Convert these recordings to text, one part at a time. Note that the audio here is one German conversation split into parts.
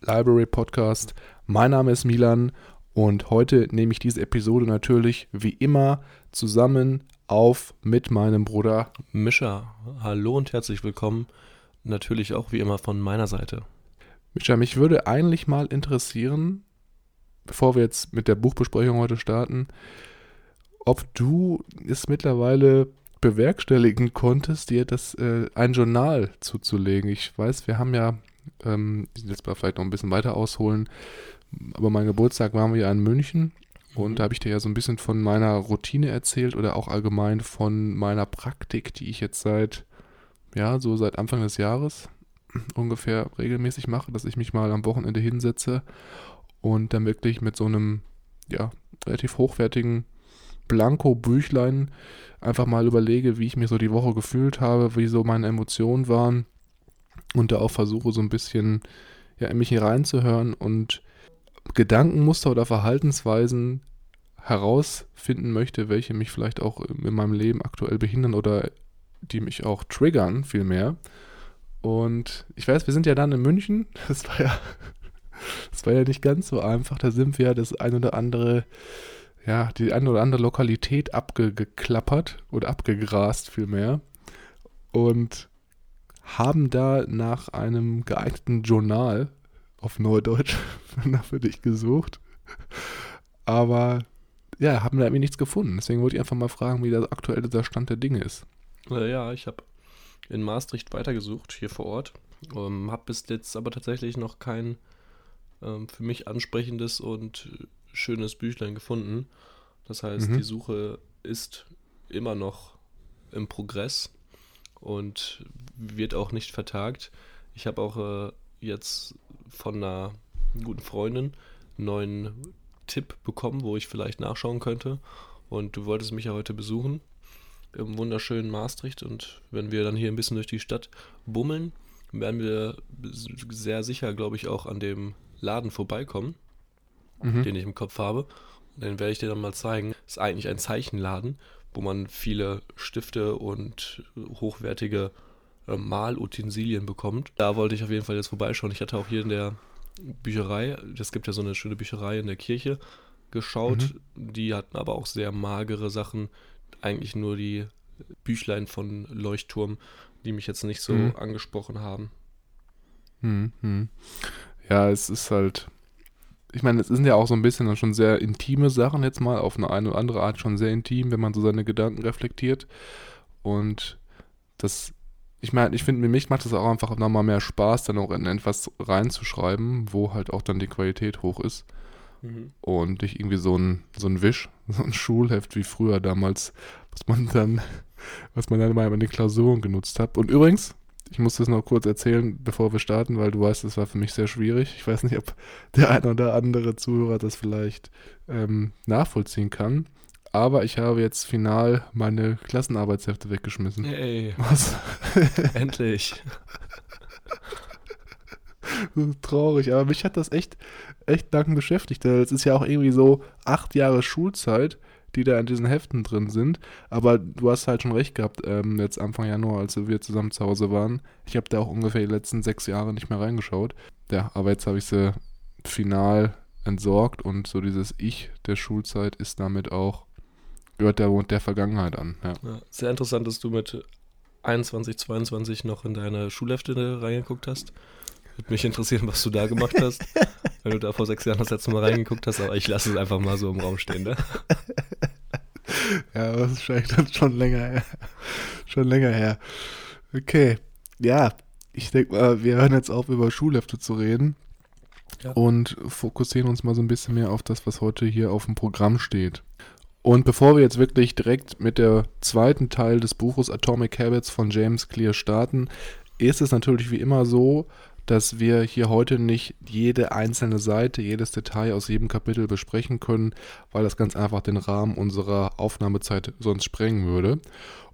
Library Podcast. Mein Name ist Milan und heute nehme ich diese Episode natürlich wie immer zusammen auf mit meinem Bruder Mischa. Hallo und herzlich willkommen. Natürlich auch wie immer von meiner Seite. Mischa, mich würde eigentlich mal interessieren, bevor wir jetzt mit der Buchbesprechung heute starten, ob du es mittlerweile bewerkstelligen konntest, dir das äh, ein Journal zuzulegen. Ich weiß, wir haben ja, ähm, jetzt mal vielleicht noch ein bisschen weiter ausholen, aber mein Geburtstag waren wir ja in München und mhm. da habe ich dir ja so ein bisschen von meiner Routine erzählt oder auch allgemein von meiner Praktik, die ich jetzt seit, ja, so seit Anfang des Jahres ungefähr regelmäßig mache, dass ich mich mal am Wochenende hinsetze und dann wirklich mit so einem, ja, relativ hochwertigen Blanko-Büchlein einfach mal überlege, wie ich mich so die Woche gefühlt habe, wie so meine Emotionen waren und da auch versuche so ein bisschen ja, in mich hineinzuhören und Gedankenmuster oder Verhaltensweisen herausfinden möchte, welche mich vielleicht auch in meinem Leben aktuell behindern oder die mich auch triggern, vielmehr. Und ich weiß, wir sind ja dann in München. Das war ja, das war ja nicht ganz so einfach. Da sind wir ja das ein oder andere ja, die eine oder andere Lokalität abgeklappert oder abgegrast vielmehr und haben da nach einem geeigneten Journal auf Neudeutsch für dich gesucht. Aber ja, haben da irgendwie nichts gefunden. Deswegen wollte ich einfach mal fragen, wie der aktuelle der Stand der Dinge ist. Ja, ich habe in Maastricht weitergesucht, hier vor Ort. Ähm, habe bis jetzt aber tatsächlich noch kein ähm, für mich ansprechendes und schönes Büchlein gefunden. Das heißt, mhm. die Suche ist immer noch im Progress und wird auch nicht vertagt. Ich habe auch äh, jetzt von einer guten Freundin einen neuen Tipp bekommen, wo ich vielleicht nachschauen könnte. Und du wolltest mich ja heute besuchen im wunderschönen Maastricht. Und wenn wir dann hier ein bisschen durch die Stadt bummeln, werden wir sehr sicher, glaube ich, auch an dem Laden vorbeikommen mhm. den ich im Kopf habe. Und den werde ich dir dann mal zeigen. Ist eigentlich ein Zeichenladen, wo man viele Stifte und hochwertige äh, Malutensilien bekommt. Da wollte ich auf jeden Fall jetzt vorbeischauen. Ich hatte auch hier in der Bücherei, es gibt ja so eine schöne Bücherei in der Kirche, geschaut. Mhm. Die hatten aber auch sehr magere Sachen. Eigentlich nur die Büchlein von Leuchtturm, die mich jetzt nicht so mhm. angesprochen haben. Mhm. Ja, es ist halt, ich meine, es sind ja auch so ein bisschen dann schon sehr intime Sachen jetzt mal, auf eine, eine oder andere Art schon sehr intim, wenn man so seine Gedanken reflektiert. Und das, ich meine, ich finde, mich macht es auch einfach nochmal mehr Spaß, dann auch in etwas reinzuschreiben, wo halt auch dann die Qualität hoch ist. Mhm. Und nicht irgendwie so ein, so ein Wisch, so ein Schulheft wie früher damals, was man dann, was man dann mal in den Klausuren genutzt hat. Und übrigens, ich muss das noch kurz erzählen, bevor wir starten, weil du weißt, es war für mich sehr schwierig. Ich weiß nicht, ob der ein oder andere Zuhörer das vielleicht ähm, nachvollziehen kann. Aber ich habe jetzt final meine Klassenarbeitshefte weggeschmissen. Hey. Was? Endlich. Traurig, aber mich hat das echt, echt lang beschäftigt. Es ist ja auch irgendwie so acht Jahre Schulzeit die da in diesen Heften drin sind. Aber du hast halt schon recht gehabt, ähm, jetzt Anfang Januar, als wir zusammen zu Hause waren. Ich habe da auch ungefähr die letzten sechs Jahre nicht mehr reingeschaut. Ja, aber jetzt habe ich sie final entsorgt und so dieses Ich der Schulzeit ist damit auch, gehört der, der Vergangenheit an. Ja. Ja, sehr interessant, dass du mit 21, 22 noch in deine Schulhefte reingeguckt hast. Würde mich interessieren, was du da gemacht hast. wenn du da vor sechs Jahren das letzte Mal reingeguckt hast, aber ich lasse es einfach mal so im Raum stehen, ne? ja, das ist vielleicht schon länger her. Schon länger her. Okay. Ja, ich denke mal, wir hören jetzt auf, über Schulhefte zu reden. Ja. Und fokussieren uns mal so ein bisschen mehr auf das, was heute hier auf dem Programm steht. Und bevor wir jetzt wirklich direkt mit der zweiten Teil des Buches Atomic Habits von James Clear starten, ist es natürlich wie immer so, dass wir hier heute nicht jede einzelne Seite, jedes Detail aus jedem Kapitel besprechen können, weil das ganz einfach den Rahmen unserer Aufnahmezeit sonst sprengen würde.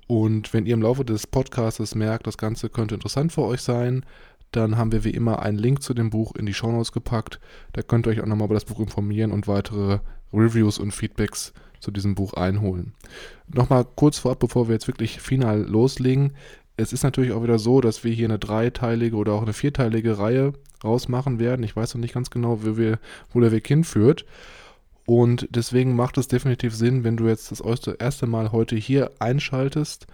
Und wenn ihr im Laufe des Podcasts merkt, das Ganze könnte interessant für euch sein, dann haben wir wie immer einen Link zu dem Buch in die Shownotes gepackt. Da könnt ihr euch auch nochmal über das Buch informieren und weitere Reviews und Feedbacks zu diesem Buch einholen. Nochmal kurz vorab, bevor wir jetzt wirklich final loslegen. Es ist natürlich auch wieder so, dass wir hier eine dreiteilige oder auch eine vierteilige Reihe rausmachen werden. Ich weiß noch nicht ganz genau, wo, wir, wo der Weg hinführt. Und deswegen macht es definitiv Sinn, wenn du jetzt das erste Mal heute hier einschaltest,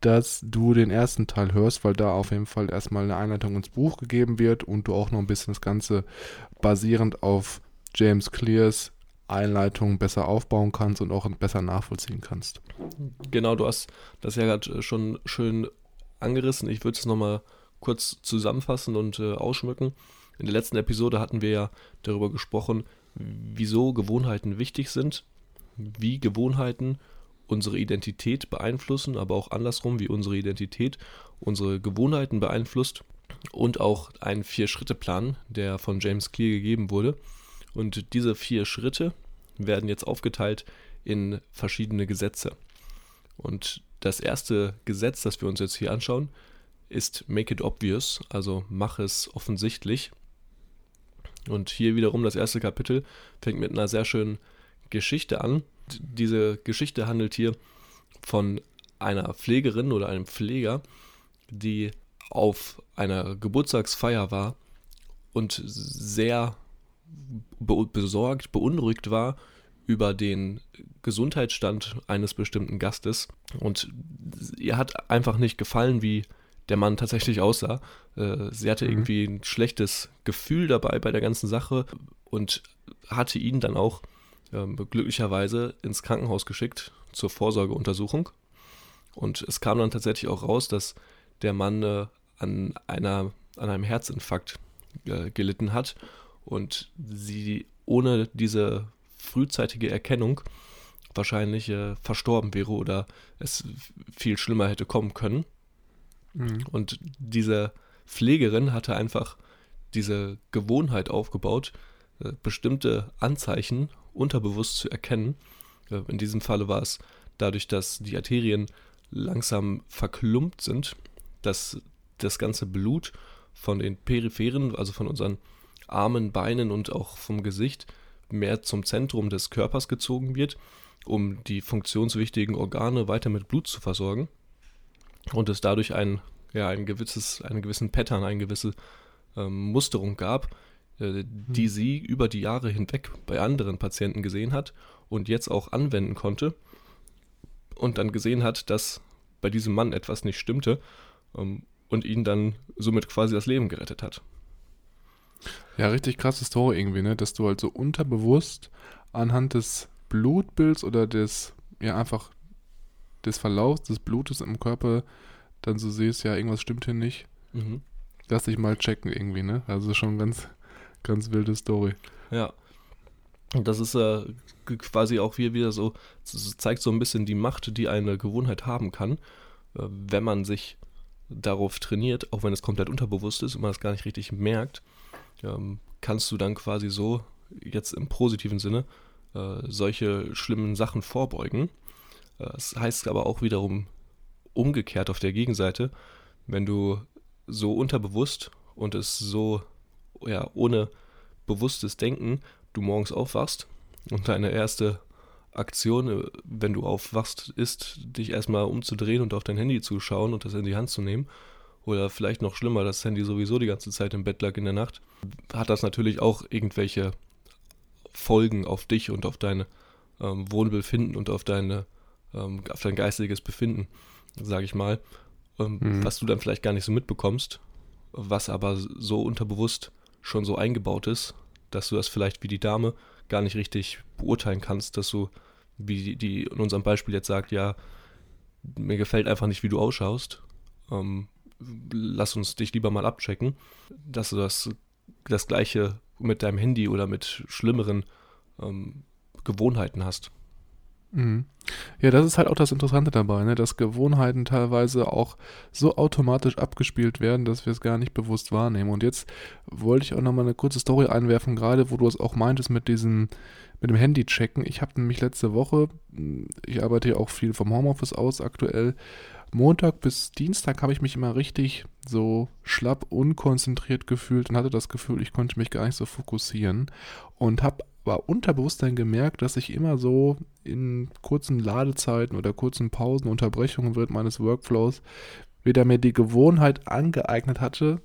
dass du den ersten Teil hörst, weil da auf jeden Fall erstmal eine Einleitung ins Buch gegeben wird und du auch noch ein bisschen das Ganze basierend auf James Clears Einleitung besser aufbauen kannst und auch besser nachvollziehen kannst. Genau, du hast das ja gerade schon schön angerissen. Ich würde es nochmal kurz zusammenfassen und äh, ausschmücken. In der letzten Episode hatten wir ja darüber gesprochen, wieso Gewohnheiten wichtig sind, wie Gewohnheiten unsere Identität beeinflussen, aber auch andersrum, wie unsere Identität unsere Gewohnheiten beeinflusst und auch einen Vier-Schritte-Plan, der von James Clear gegeben wurde. Und diese vier Schritte werden jetzt aufgeteilt in verschiedene Gesetze. Und das erste Gesetz, das wir uns jetzt hier anschauen, ist Make it obvious, also mach es offensichtlich. Und hier wiederum das erste Kapitel fängt mit einer sehr schönen Geschichte an. Diese Geschichte handelt hier von einer Pflegerin oder einem Pfleger, die auf einer Geburtstagsfeier war und sehr besorgt, beunruhigt war über den Gesundheitsstand eines bestimmten Gastes und ihr hat einfach nicht gefallen, wie der Mann tatsächlich aussah. Äh, sie hatte mhm. irgendwie ein schlechtes Gefühl dabei bei der ganzen Sache und hatte ihn dann auch ähm, glücklicherweise ins Krankenhaus geschickt zur Vorsorgeuntersuchung. Und es kam dann tatsächlich auch raus, dass der Mann äh, an, einer, an einem Herzinfarkt äh, gelitten hat und sie ohne diese frühzeitige Erkennung wahrscheinlich äh, verstorben wäre oder es viel schlimmer hätte kommen können. Mhm. Und diese Pflegerin hatte einfach diese Gewohnheit aufgebaut, äh, bestimmte Anzeichen unterbewusst zu erkennen. Äh, in diesem Falle war es dadurch, dass die Arterien langsam verklumpt sind, dass das ganze Blut von den Peripheren, also von unseren Armen, Beinen und auch vom Gesicht mehr zum Zentrum des Körpers gezogen wird, um die funktionswichtigen Organe weiter mit Blut zu versorgen und es dadurch ein, ja, ein gewisses, einen gewissen Pattern, eine gewisse ähm, Musterung gab, äh, die hm. sie über die Jahre hinweg bei anderen Patienten gesehen hat und jetzt auch anwenden konnte und dann gesehen hat, dass bei diesem Mann etwas nicht stimmte ähm, und ihn dann somit quasi das Leben gerettet hat. Ja, richtig krasse Story irgendwie, ne? Dass du halt so unterbewusst anhand des Blutbilds oder des, ja, einfach des Verlaufs des Blutes im Körper dann so siehst, ja, irgendwas stimmt hier nicht. Mhm. Lass dich mal checken irgendwie, ne? Also schon ganz, ganz wilde Story. Ja. Und das ist äh, quasi auch hier wieder so, zeigt so ein bisschen die Macht, die eine Gewohnheit haben kann, äh, wenn man sich darauf trainiert, auch wenn es komplett unterbewusst ist und man es gar nicht richtig merkt, ähm, kannst du dann quasi so, jetzt im positiven Sinne, äh, solche schlimmen Sachen vorbeugen. Äh, das heißt aber auch wiederum umgekehrt auf der Gegenseite, wenn du so unterbewusst und es so ja, ohne bewusstes Denken du morgens aufwachst und deine erste Aktion, äh, wenn du aufwachst, ist, dich erstmal umzudrehen und auf dein Handy zu schauen und das in die Hand zu nehmen oder vielleicht noch schlimmer, das Handy sowieso die ganze Zeit im Bett lag in der Nacht, hat das natürlich auch irgendwelche Folgen auf dich und auf dein ähm, Wohnbefinden und auf, deine, ähm, auf dein geistiges Befinden, sage ich mal, ähm, mhm. was du dann vielleicht gar nicht so mitbekommst, was aber so unterbewusst schon so eingebaut ist, dass du das vielleicht wie die Dame gar nicht richtig beurteilen kannst, dass du, wie die, die in unserem Beispiel jetzt sagt, ja, mir gefällt einfach nicht, wie du ausschaust, ähm, lass uns dich lieber mal abchecken, dass du das, das gleiche mit deinem Handy oder mit schlimmeren ähm, Gewohnheiten hast. Mhm. Ja, das ist halt auch das Interessante dabei, ne? dass Gewohnheiten teilweise auch so automatisch abgespielt werden, dass wir es gar nicht bewusst wahrnehmen. Und jetzt wollte ich auch nochmal eine kurze Story einwerfen, gerade wo du es auch meintest mit diesem, mit dem Handy checken. Ich habe nämlich letzte Woche, ich arbeite ja auch viel vom Homeoffice aus aktuell, Montag bis Dienstag habe ich mich immer richtig so schlapp, unkonzentriert gefühlt und hatte das Gefühl, ich konnte mich gar nicht so fokussieren und habe aber unterbewusst dann gemerkt, dass ich immer so in kurzen Ladezeiten oder kurzen Pausen, Unterbrechungen während meines Workflows wieder mir die Gewohnheit angeeignet hatte,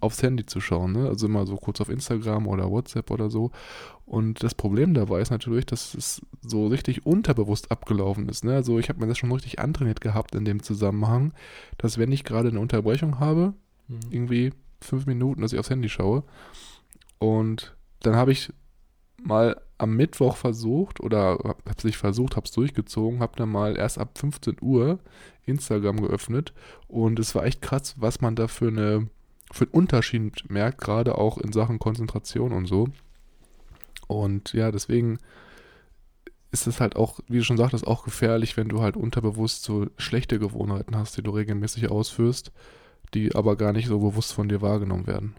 aufs Handy zu schauen. Ne? Also immer so kurz auf Instagram oder WhatsApp oder so. Und das Problem dabei ist natürlich, dass es so richtig unterbewusst abgelaufen ist. Ne? Also ich habe mir das schon richtig antrainiert gehabt in dem Zusammenhang, dass wenn ich gerade eine Unterbrechung habe, mhm. irgendwie fünf Minuten, dass ich aufs Handy schaue. Und dann habe ich mal am Mittwoch versucht oder habe es nicht versucht, habe es durchgezogen, habe dann mal erst ab 15 Uhr Instagram geöffnet und es war echt krass, was man da für, eine, für einen Unterschied merkt, gerade auch in Sachen Konzentration und so. Und ja, deswegen ist es halt auch, wie du schon sagtest, auch gefährlich, wenn du halt unterbewusst so schlechte Gewohnheiten hast, die du regelmäßig ausführst, die aber gar nicht so bewusst von dir wahrgenommen werden.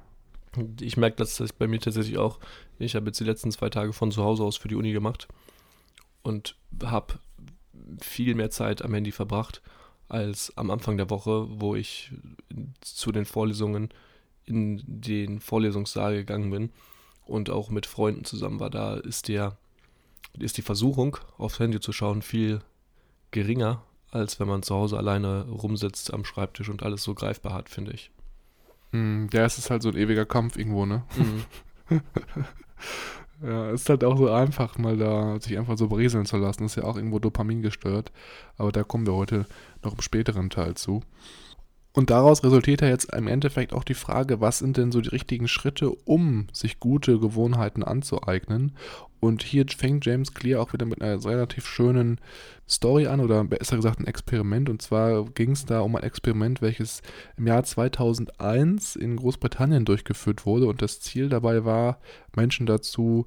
Ich merke das bei mir tatsächlich auch. Ich habe jetzt die letzten zwei Tage von zu Hause aus für die Uni gemacht und habe viel mehr Zeit am Handy verbracht als am Anfang der Woche, wo ich zu den Vorlesungen in den Vorlesungssaal gegangen bin und auch mit Freunden zusammen war. Da ist der ist die Versuchung, aufs Handy zu schauen, viel geringer, als wenn man zu Hause alleine rumsitzt am Schreibtisch und alles so greifbar hat, finde ich. Mm, ja, es ist halt so ein ewiger Kampf irgendwo, ne? Mhm. ja, es ist halt auch so einfach, mal da sich einfach so berieseln zu lassen. Das ist ja auch irgendwo Dopamin gestört. Aber da kommen wir heute noch im späteren Teil zu. Und daraus resultiert ja jetzt im Endeffekt auch die Frage, was sind denn so die richtigen Schritte, um sich gute Gewohnheiten anzueignen? Und hier fängt James Clear auch wieder mit einer relativ schönen Story an oder besser gesagt ein Experiment. Und zwar ging es da um ein Experiment, welches im Jahr 2001 in Großbritannien durchgeführt wurde. Und das Ziel dabei war, Menschen dazu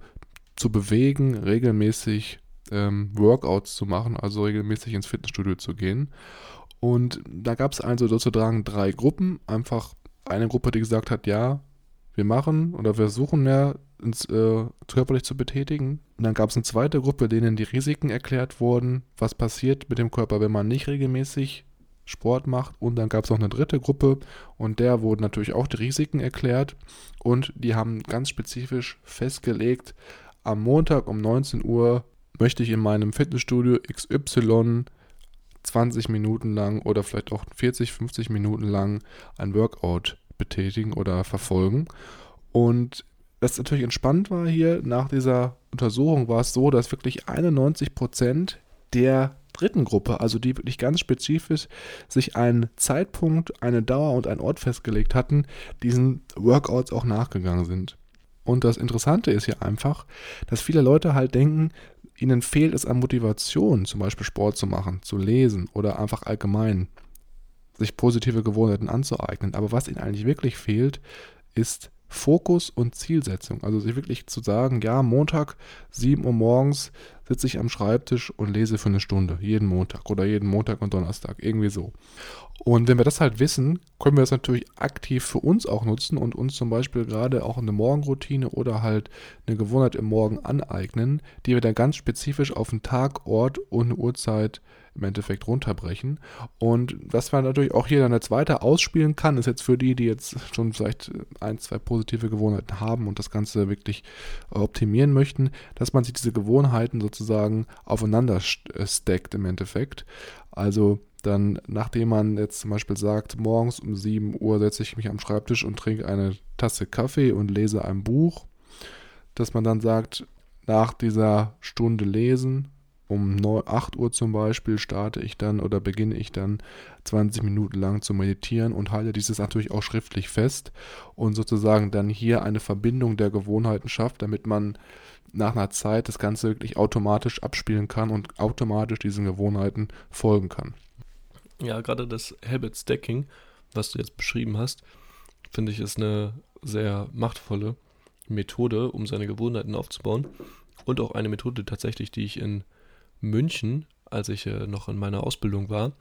zu bewegen, regelmäßig ähm, Workouts zu machen, also regelmäßig ins Fitnessstudio zu gehen. Und da gab es also sozusagen drei Gruppen. Einfach eine Gruppe, die gesagt hat, ja, wir machen oder wir versuchen mehr ins, äh, körperlich zu betätigen. Und dann gab es eine zweite Gruppe, denen die Risiken erklärt wurden, was passiert mit dem Körper, wenn man nicht regelmäßig Sport macht. Und dann gab es noch eine dritte Gruppe und der wurden natürlich auch die Risiken erklärt. Und die haben ganz spezifisch festgelegt, am Montag um 19 Uhr möchte ich in meinem Fitnessstudio XY 20 Minuten lang oder vielleicht auch 40, 50 Minuten lang ein Workout betätigen oder verfolgen. Und was natürlich entspannt war hier, nach dieser Untersuchung war es so, dass wirklich 91 Prozent der dritten Gruppe, also die wirklich ganz spezifisch sich einen Zeitpunkt, eine Dauer und einen Ort festgelegt hatten, diesen Workouts auch nachgegangen sind. Und das Interessante ist hier einfach, dass viele Leute halt denken, ihnen fehlt es an Motivation, zum Beispiel Sport zu machen, zu lesen oder einfach allgemein sich positive Gewohnheiten anzueignen. Aber was ihnen eigentlich wirklich fehlt, ist Fokus und Zielsetzung. Also sich wirklich zu sagen, ja, Montag, 7 Uhr morgens sitze ich am Schreibtisch und lese für eine Stunde, jeden Montag oder jeden Montag und Donnerstag, irgendwie so. Und wenn wir das halt wissen, können wir das natürlich aktiv für uns auch nutzen und uns zum Beispiel gerade auch eine Morgenroutine oder halt eine Gewohnheit im Morgen aneignen, die wir dann ganz spezifisch auf einen Tag, Ort und Uhrzeit im Endeffekt runterbrechen. Und was man natürlich auch hier dann als weiter ausspielen kann, ist jetzt für die, die jetzt schon vielleicht ein, zwei positive Gewohnheiten haben und das Ganze wirklich optimieren möchten, dass man sich diese Gewohnheiten sozusagen aufeinander äh, stackt im Endeffekt. Also dann, nachdem man jetzt zum Beispiel sagt, morgens um 7 Uhr setze ich mich am Schreibtisch und trinke eine Tasse Kaffee und lese ein Buch, dass man dann sagt, nach dieser Stunde Lesen um 9, 8 Uhr zum Beispiel starte ich dann oder beginne ich dann 20 Minuten lang zu meditieren und halte dieses natürlich auch schriftlich fest und sozusagen dann hier eine Verbindung der Gewohnheiten schafft, damit man nach einer Zeit das Ganze wirklich automatisch abspielen kann und automatisch diesen Gewohnheiten folgen kann. Ja, gerade das Habit Stacking, was du jetzt beschrieben hast, finde ich ist eine sehr machtvolle Methode, um seine Gewohnheiten aufzubauen. Und auch eine Methode tatsächlich, die ich in München, als ich äh, noch in meiner Ausbildung war,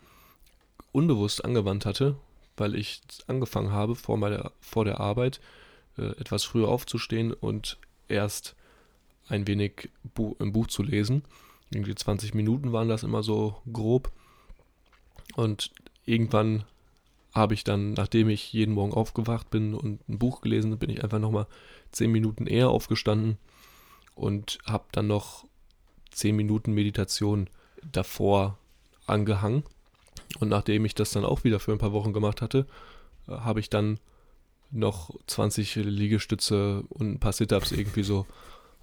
unbewusst angewandt hatte, weil ich angefangen habe, vor, meiner, vor der Arbeit äh, etwas früher aufzustehen und erst ein wenig Bu im Buch zu lesen. Irgendwie 20 Minuten waren das immer so grob. Und irgendwann habe ich dann, nachdem ich jeden Morgen aufgewacht bin und ein Buch gelesen, bin ich einfach nochmal 10 Minuten eher aufgestanden und habe dann noch 10 Minuten Meditation davor angehangen. Und nachdem ich das dann auch wieder für ein paar Wochen gemacht hatte, äh, habe ich dann noch 20 Liegestütze und ein paar Sit-Ups irgendwie so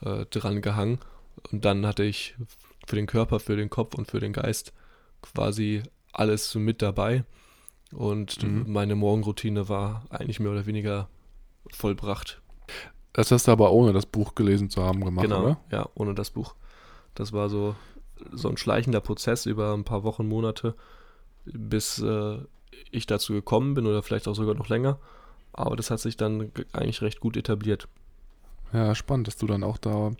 äh, dran gehangen. Und dann hatte ich für den Körper, für den Kopf und für den Geist quasi alles mit dabei. Und mhm. meine Morgenroutine war eigentlich mehr oder weniger vollbracht. Das hast du aber ohne das Buch gelesen zu haben gemacht, genau, oder? Ja, ohne das Buch. Das war so, so ein schleichender Prozess über ein paar Wochen, Monate, bis äh, ich dazu gekommen bin oder vielleicht auch sogar noch länger. Aber das hat sich dann eigentlich recht gut etabliert. Ja, spannend, dass du dann auch da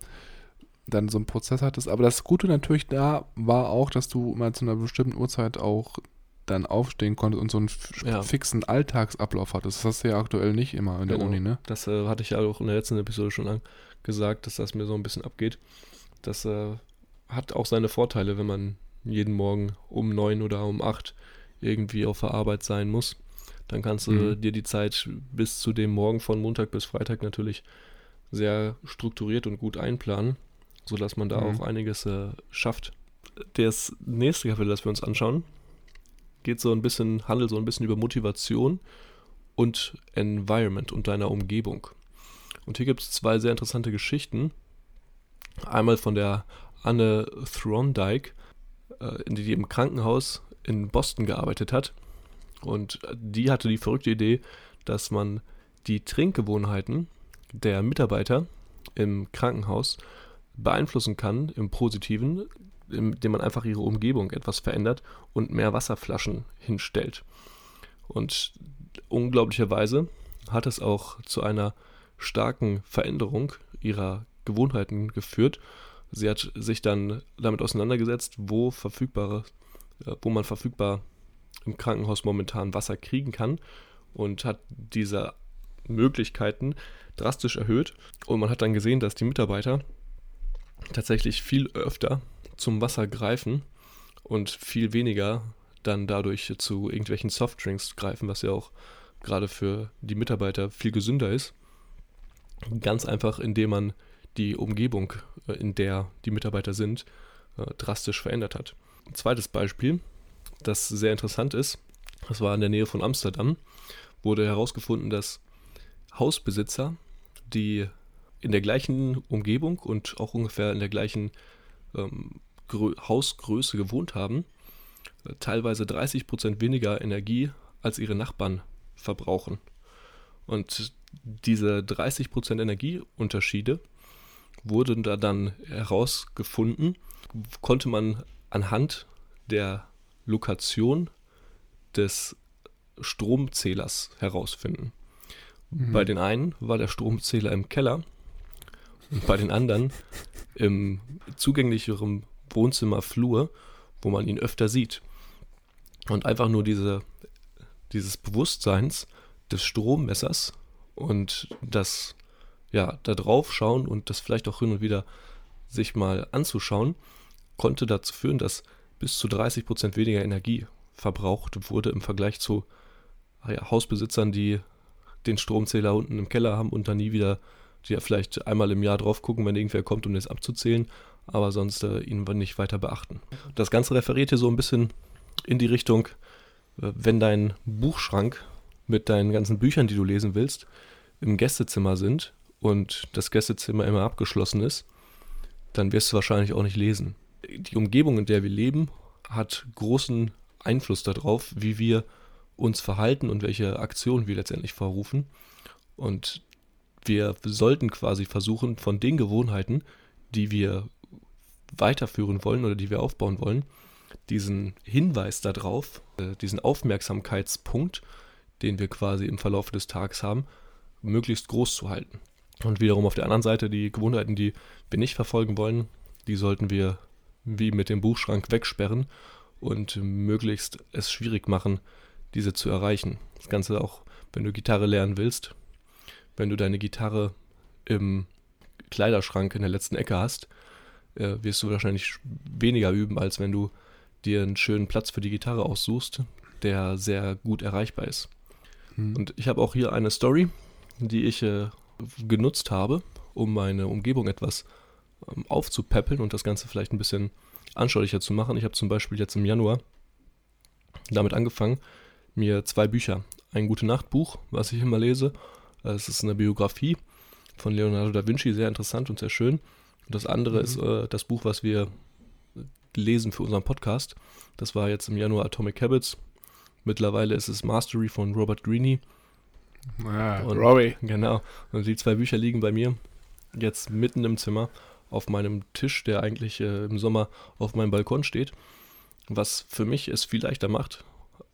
dann so einen Prozess hattest. Aber das Gute natürlich da war auch, dass du mal zu einer bestimmten Uhrzeit auch dann aufstehen konntest und so einen ja. fixen Alltagsablauf hattest. Das hast du ja aktuell nicht immer in der genau. Uni, ne? Das äh, hatte ich ja auch in der letzten Episode schon gesagt, dass das mir so ein bisschen abgeht. Das äh, hat auch seine Vorteile, wenn man jeden Morgen um neun oder um acht irgendwie auf der Arbeit sein muss. Dann kannst du mhm. dir die Zeit bis zu dem Morgen von Montag bis Freitag natürlich sehr strukturiert und gut einplanen, sodass man da mhm. auch einiges äh, schafft. Das nächste Kapitel, das wir uns anschauen, geht so ein bisschen, handelt so ein bisschen über Motivation und Environment und deiner Umgebung. Und hier gibt es zwei sehr interessante Geschichten. Einmal von der Anne Throndyke, äh, die im Krankenhaus in Boston gearbeitet hat. Und die hatte die verrückte Idee, dass man die Trinkgewohnheiten der Mitarbeiter im Krankenhaus beeinflussen kann im Positiven, indem man einfach ihre Umgebung etwas verändert und mehr Wasserflaschen hinstellt. Und unglaublicherweise hat es auch zu einer starken Veränderung ihrer Gewohnheiten geführt. Sie hat sich dann damit auseinandergesetzt, wo verfügbare, äh, wo man verfügbar im Krankenhaus momentan Wasser kriegen kann und hat diese Möglichkeiten drastisch erhöht. Und man hat dann gesehen, dass die Mitarbeiter tatsächlich viel öfter zum Wasser greifen und viel weniger dann dadurch zu irgendwelchen Softdrinks greifen, was ja auch gerade für die Mitarbeiter viel gesünder ist. Ganz einfach, indem man die Umgebung, äh, in der die Mitarbeiter sind, äh, drastisch verändert hat. Ein zweites Beispiel, das sehr interessant ist, das war in der Nähe von Amsterdam, wurde herausgefunden, dass Hausbesitzer die in der gleichen Umgebung und auch ungefähr in der gleichen ähm, Hausgröße gewohnt haben, äh, teilweise 30% weniger Energie als ihre Nachbarn verbrauchen. Und diese 30% Energieunterschiede wurden da dann herausgefunden, konnte man anhand der Lokation des Stromzählers herausfinden. Mhm. Bei den einen war der Stromzähler im Keller und bei den anderen im zugänglicheren Wohnzimmerflur, wo man ihn öfter sieht. Und einfach nur diese, dieses Bewusstseins des Strommessers und das, ja, da drauf schauen und das vielleicht auch hin und wieder sich mal anzuschauen, konnte dazu führen, dass bis zu 30 Prozent weniger Energie verbraucht wurde im Vergleich zu ja, Hausbesitzern, die den Stromzähler unten im Keller haben und dann nie wieder, die ja vielleicht einmal im Jahr drauf gucken, wenn irgendwer kommt, um das abzuzählen, aber sonst äh, ihn nicht weiter beachten. Das Ganze referiert hier so ein bisschen in die Richtung, äh, wenn dein Buchschrank mit deinen ganzen Büchern, die du lesen willst, im Gästezimmer sind und das Gästezimmer immer abgeschlossen ist, dann wirst du wahrscheinlich auch nicht lesen. die Umgebung, in der wir leben, hat großen Einfluss darauf, wie wir uns verhalten und welche Aktionen wir letztendlich vorrufen. Und wir sollten quasi versuchen, von den Gewohnheiten, die wir weiterführen wollen oder die wir aufbauen wollen, diesen Hinweis darauf, äh, diesen Aufmerksamkeitspunkt, den wir quasi im Verlauf des Tages haben, möglichst groß zu halten. Und wiederum auf der anderen Seite die Gewohnheiten, die wir nicht verfolgen wollen, die sollten wir wie mit dem Buchschrank wegsperren und möglichst es schwierig machen, diese zu erreichen. Das Ganze auch, wenn du Gitarre lernen willst, wenn du deine Gitarre im Kleiderschrank in der letzten Ecke hast, äh, wirst du wahrscheinlich weniger üben, als wenn du dir einen schönen Platz für die Gitarre aussuchst, der sehr gut erreichbar ist. Hm. Und ich habe auch hier eine Story, die ich äh, genutzt habe, um meine Umgebung etwas ähm, aufzupäppeln und das Ganze vielleicht ein bisschen anschaulicher zu machen. Ich habe zum Beispiel jetzt im Januar damit angefangen, mir zwei Bücher, ein Gute Nacht Buch, was ich immer lese, es ist eine Biografie von Leonardo da Vinci, sehr interessant und sehr schön. Und das andere mhm. ist äh, das Buch, was wir lesen für unseren Podcast. Das war jetzt im Januar Atomic Habits. Mittlerweile ist es Mastery von Robert Greene. Ah, und, Robbie. Genau. Und die zwei Bücher liegen bei mir jetzt mitten im Zimmer auf meinem Tisch, der eigentlich äh, im Sommer auf meinem Balkon steht. Was für mich es viel leichter macht,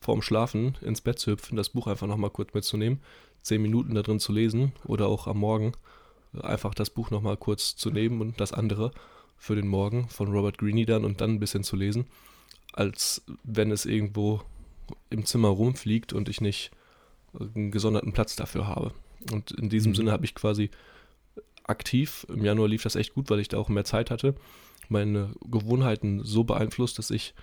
vorm Schlafen ins Bett zu hüpfen, das Buch einfach nochmal kurz mitzunehmen, zehn Minuten da drin zu lesen oder auch am Morgen einfach das Buch nochmal kurz zu nehmen und das andere für den Morgen von Robert Greene dann und dann ein bisschen zu lesen, als wenn es irgendwo im Zimmer rumfliegt und ich nicht einen gesonderten Platz dafür habe. Und in diesem mhm. Sinne habe ich quasi aktiv, im Januar lief das echt gut, weil ich da auch mehr Zeit hatte, meine Gewohnheiten so beeinflusst, dass ich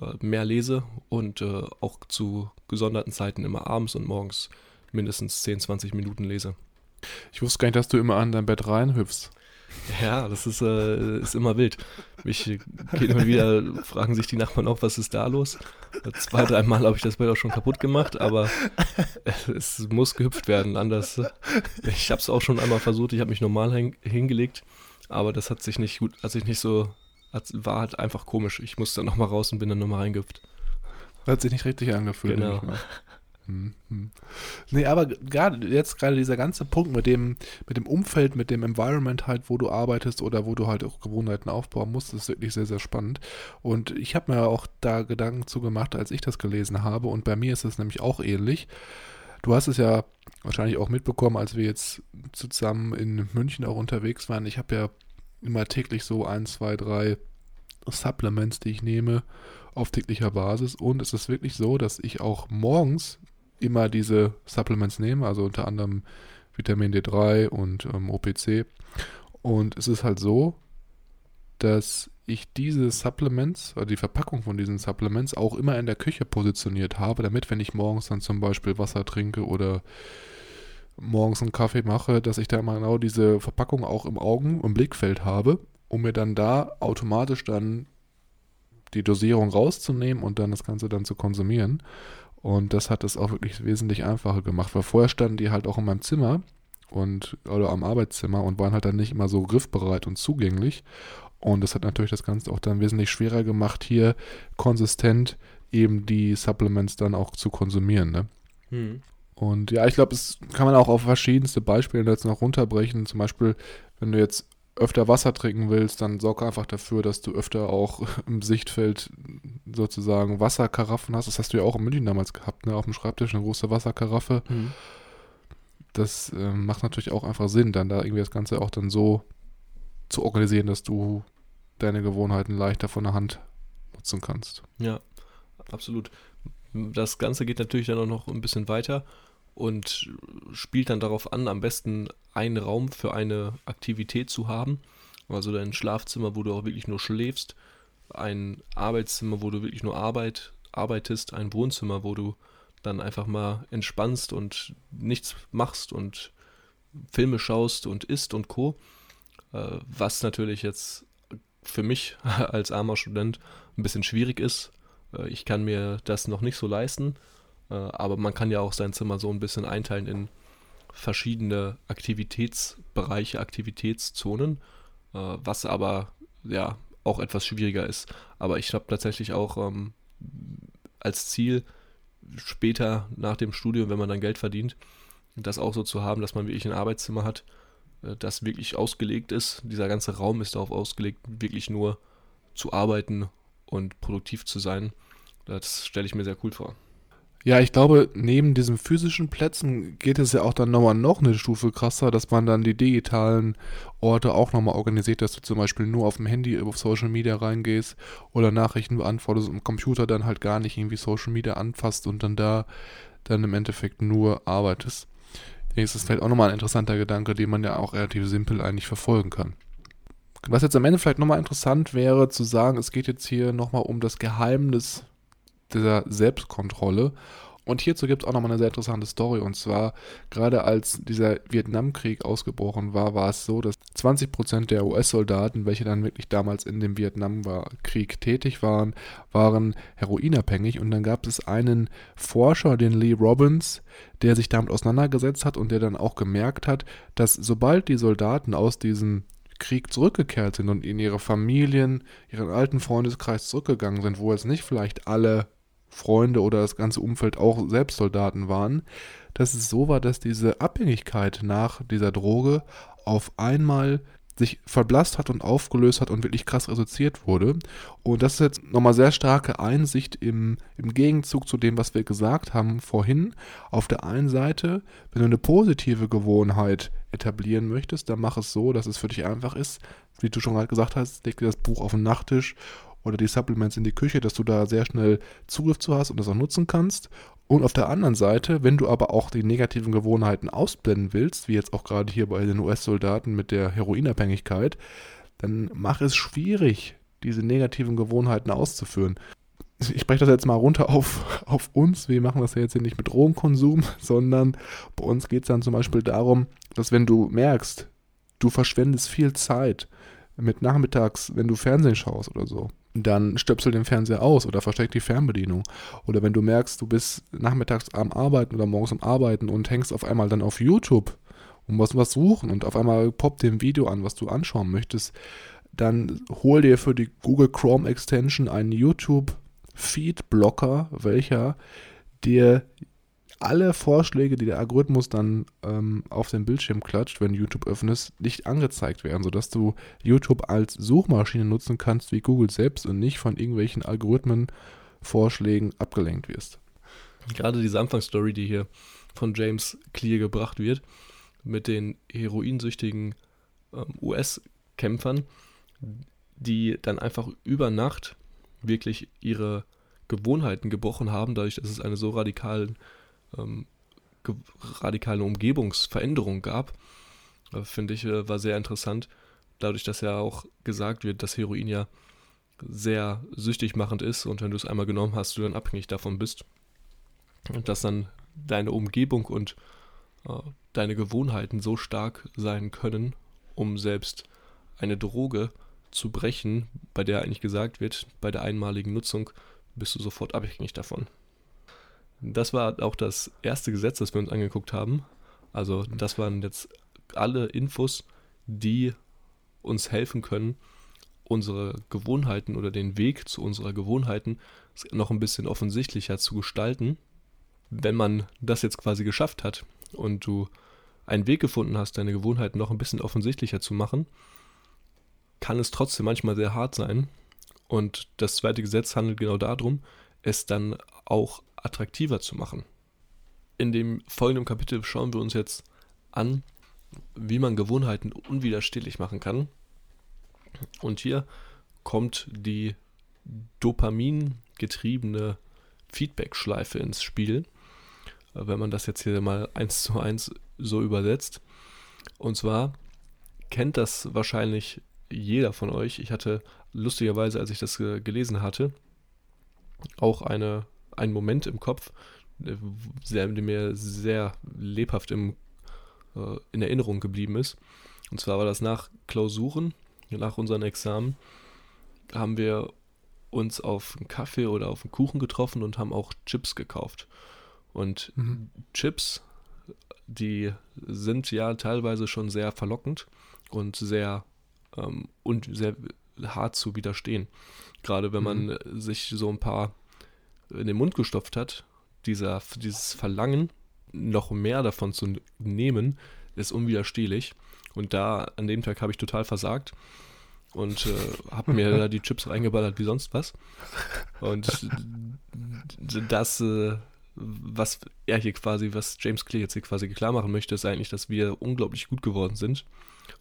äh, mehr lese und äh, auch zu gesonderten Zeiten immer abends und morgens mindestens 10, 20 Minuten lese. Ich wusste gar nicht, dass du immer an dein Bett reinhüpfst. Ja, das ist, äh, ist immer wild. Mich geht immer wieder, fragen sich die Nachbarn auch, was ist da los? Zwei, dreimal habe ich das Bett auch schon kaputt gemacht, aber es muss gehüpft werden. Anders. Ich habe es auch schon einmal versucht, ich habe mich normal hin, hingelegt, aber das hat sich nicht gut, hat sich nicht so, hat, war halt einfach komisch. Ich musste dann nochmal raus und bin dann nochmal reingehüpft. Hat sich nicht richtig angefühlt. Genau. Hm, hm. Nee, aber gerade jetzt gerade dieser ganze Punkt mit dem, mit dem Umfeld, mit dem Environment halt, wo du arbeitest oder wo du halt auch Gewohnheiten aufbauen musst, ist wirklich sehr, sehr spannend. Und ich habe mir auch da Gedanken zu gemacht, als ich das gelesen habe. Und bei mir ist es nämlich auch ähnlich. Du hast es ja wahrscheinlich auch mitbekommen, als wir jetzt zusammen in München auch unterwegs waren. Ich habe ja immer täglich so ein, zwei, drei Supplements, die ich nehme auf täglicher Basis. Und es ist wirklich so, dass ich auch morgens immer diese Supplements nehme, also unter anderem Vitamin D3 und ähm, OPC. Und es ist halt so, dass ich diese Supplements, oder die Verpackung von diesen Supplements auch immer in der Küche positioniert habe, damit, wenn ich morgens dann zum Beispiel Wasser trinke oder morgens einen Kaffee mache, dass ich da immer genau diese Verpackung auch im Augen, im Blickfeld habe, um mir dann da automatisch dann die Dosierung rauszunehmen und dann das Ganze dann zu konsumieren. Und das hat es auch wirklich wesentlich einfacher gemacht, weil vorher standen die halt auch in meinem Zimmer und oder am Arbeitszimmer und waren halt dann nicht immer so griffbereit und zugänglich. Und das hat natürlich das Ganze auch dann wesentlich schwerer gemacht, hier konsistent eben die Supplements dann auch zu konsumieren. Ne? Hm. Und ja, ich glaube, es kann man auch auf verschiedenste Beispiele jetzt noch runterbrechen. Zum Beispiel, wenn du jetzt öfter Wasser trinken willst, dann sorg einfach dafür, dass du öfter auch im Sichtfeld sozusagen Wasserkaraffen hast. Das hast du ja auch in München damals gehabt, ne? Auf dem Schreibtisch eine große Wasserkaraffe. Mhm. Das äh, macht natürlich auch einfach Sinn, dann da irgendwie das Ganze auch dann so zu organisieren, dass du deine Gewohnheiten leichter von der Hand nutzen kannst. Ja, absolut. Das Ganze geht natürlich dann auch noch ein bisschen weiter und spielt dann darauf an, am besten einen Raum für eine Aktivität zu haben. Also dein Schlafzimmer, wo du auch wirklich nur schläfst, ein Arbeitszimmer, wo du wirklich nur Arbeit, arbeitest, ein Wohnzimmer, wo du dann einfach mal entspannst und nichts machst und Filme schaust und isst und co. Äh, was natürlich jetzt für mich als armer Student ein bisschen schwierig ist. Äh, ich kann mir das noch nicht so leisten, aber man kann ja auch sein Zimmer so ein bisschen einteilen in verschiedene Aktivitätsbereiche, Aktivitätszonen, was aber ja auch etwas schwieriger ist. Aber ich habe tatsächlich auch ähm, als Ziel, später nach dem Studium, wenn man dann Geld verdient, das auch so zu haben, dass man wirklich ein Arbeitszimmer hat, äh, das wirklich ausgelegt ist. Dieser ganze Raum ist darauf ausgelegt, wirklich nur zu arbeiten und produktiv zu sein. Das stelle ich mir sehr cool vor. Ja, ich glaube, neben diesen physischen Plätzen geht es ja auch dann nochmal noch eine Stufe krasser, dass man dann die digitalen Orte auch nochmal organisiert, dass du zum Beispiel nur auf dem Handy auf Social Media reingehst oder Nachrichten beantwortest und am Computer dann halt gar nicht irgendwie Social Media anfasst und dann da dann im Endeffekt nur arbeitest. Denke, das ist vielleicht auch nochmal ein interessanter Gedanke, den man ja auch relativ simpel eigentlich verfolgen kann. Was jetzt am Ende vielleicht nochmal interessant wäre, zu sagen, es geht jetzt hier nochmal um das Geheimnis dieser Selbstkontrolle. Und hierzu gibt es auch nochmal eine sehr interessante Story. Und zwar, gerade als dieser Vietnamkrieg ausgebrochen war, war es so, dass 20% der US-Soldaten, welche dann wirklich damals in dem Vietnamkrieg tätig waren, waren heroinabhängig. Und dann gab es einen Forscher, den Lee Robbins, der sich damit auseinandergesetzt hat und der dann auch gemerkt hat, dass sobald die Soldaten aus diesem Krieg zurückgekehrt sind und in ihre Familien, ihren alten Freundeskreis zurückgegangen sind, wo jetzt nicht vielleicht alle Freunde oder das ganze Umfeld auch selbst Soldaten waren, dass es so war, dass diese Abhängigkeit nach dieser Droge auf einmal sich verblasst hat und aufgelöst hat und wirklich krass reduziert wurde. Und das ist jetzt nochmal sehr starke Einsicht im, im Gegenzug zu dem, was wir gesagt haben vorhin. Auf der einen Seite, wenn du eine positive Gewohnheit etablieren möchtest, dann mach es so, dass es für dich einfach ist. Wie du schon gerade gesagt hast, leg dir das Buch auf den Nachttisch oder die Supplements in die Küche, dass du da sehr schnell Zugriff zu hast und das auch nutzen kannst. Und auf der anderen Seite, wenn du aber auch die negativen Gewohnheiten ausblenden willst, wie jetzt auch gerade hier bei den US-Soldaten mit der Heroinabhängigkeit, dann mach es schwierig, diese negativen Gewohnheiten auszuführen. Ich spreche das jetzt mal runter auf, auf uns. Wir machen das ja jetzt hier nicht mit Drogenkonsum, sondern bei uns geht es dann zum Beispiel darum, dass wenn du merkst, du verschwendest viel Zeit mit nachmittags, wenn du Fernsehen schaust oder so, dann stöpsel den Fernseher aus oder versteck die Fernbedienung. Oder wenn du merkst, du bist nachmittags am Arbeiten oder morgens am Arbeiten und hängst auf einmal dann auf YouTube und musst was suchen und auf einmal poppt dir ein Video an, was du anschauen möchtest, dann hol dir für die Google Chrome Extension einen YouTube Feed Blocker, welcher dir alle Vorschläge, die der Algorithmus dann ähm, auf den Bildschirm klatscht, wenn YouTube öffnest, nicht angezeigt werden, sodass du YouTube als Suchmaschine nutzen kannst wie Google selbst und nicht von irgendwelchen Algorithmenvorschlägen abgelenkt wirst. Gerade diese Anfangsstory, die hier von James Clear gebracht wird, mit den heroinsüchtigen ähm, US-Kämpfern, die dann einfach über Nacht wirklich ihre Gewohnheiten gebrochen haben, dadurch, dass es eine so radikalen ähm, radikale Umgebungsveränderung gab, äh, finde ich, äh, war sehr interessant. Dadurch, dass ja auch gesagt wird, dass Heroin ja sehr süchtig machend ist und wenn du es einmal genommen hast, du dann abhängig davon bist. Und dass dann deine Umgebung und äh, deine Gewohnheiten so stark sein können, um selbst eine Droge zu brechen, bei der eigentlich gesagt wird, bei der einmaligen Nutzung bist du sofort abhängig davon. Das war auch das erste Gesetz, das wir uns angeguckt haben. Also das waren jetzt alle Infos, die uns helfen können, unsere Gewohnheiten oder den Weg zu unserer Gewohnheiten noch ein bisschen offensichtlicher zu gestalten. Wenn man das jetzt quasi geschafft hat und du einen Weg gefunden hast, deine Gewohnheiten noch ein bisschen offensichtlicher zu machen, kann es trotzdem manchmal sehr hart sein. Und das zweite Gesetz handelt genau darum, es dann auch attraktiver zu machen. In dem folgenden Kapitel schauen wir uns jetzt an, wie man Gewohnheiten unwiderstehlich machen kann. Und hier kommt die dopamingetriebene Feedback-Schleife ins Spiel, wenn man das jetzt hier mal eins zu eins so übersetzt. Und zwar kennt das wahrscheinlich jeder von euch. Ich hatte lustigerweise, als ich das gelesen hatte, auch eine ein Moment im Kopf, der, der mir sehr lebhaft im, äh, in Erinnerung geblieben ist. Und zwar war das nach Klausuren, nach unseren Examen, haben wir uns auf einen Kaffee oder auf einen Kuchen getroffen und haben auch Chips gekauft. Und mhm. Chips, die sind ja teilweise schon sehr verlockend und sehr ähm, und sehr hart zu widerstehen. Gerade wenn man mhm. sich so ein paar in den Mund gestopft hat, dieser, dieses Verlangen, noch mehr davon zu nehmen, ist unwiderstehlich. Und da, an dem Tag habe ich total versagt und äh, habe mir da die Chips reingeballert wie sonst was. Und das, äh, was er hier quasi, was James Clear jetzt hier quasi klar machen möchte, ist eigentlich, dass wir unglaublich gut geworden sind,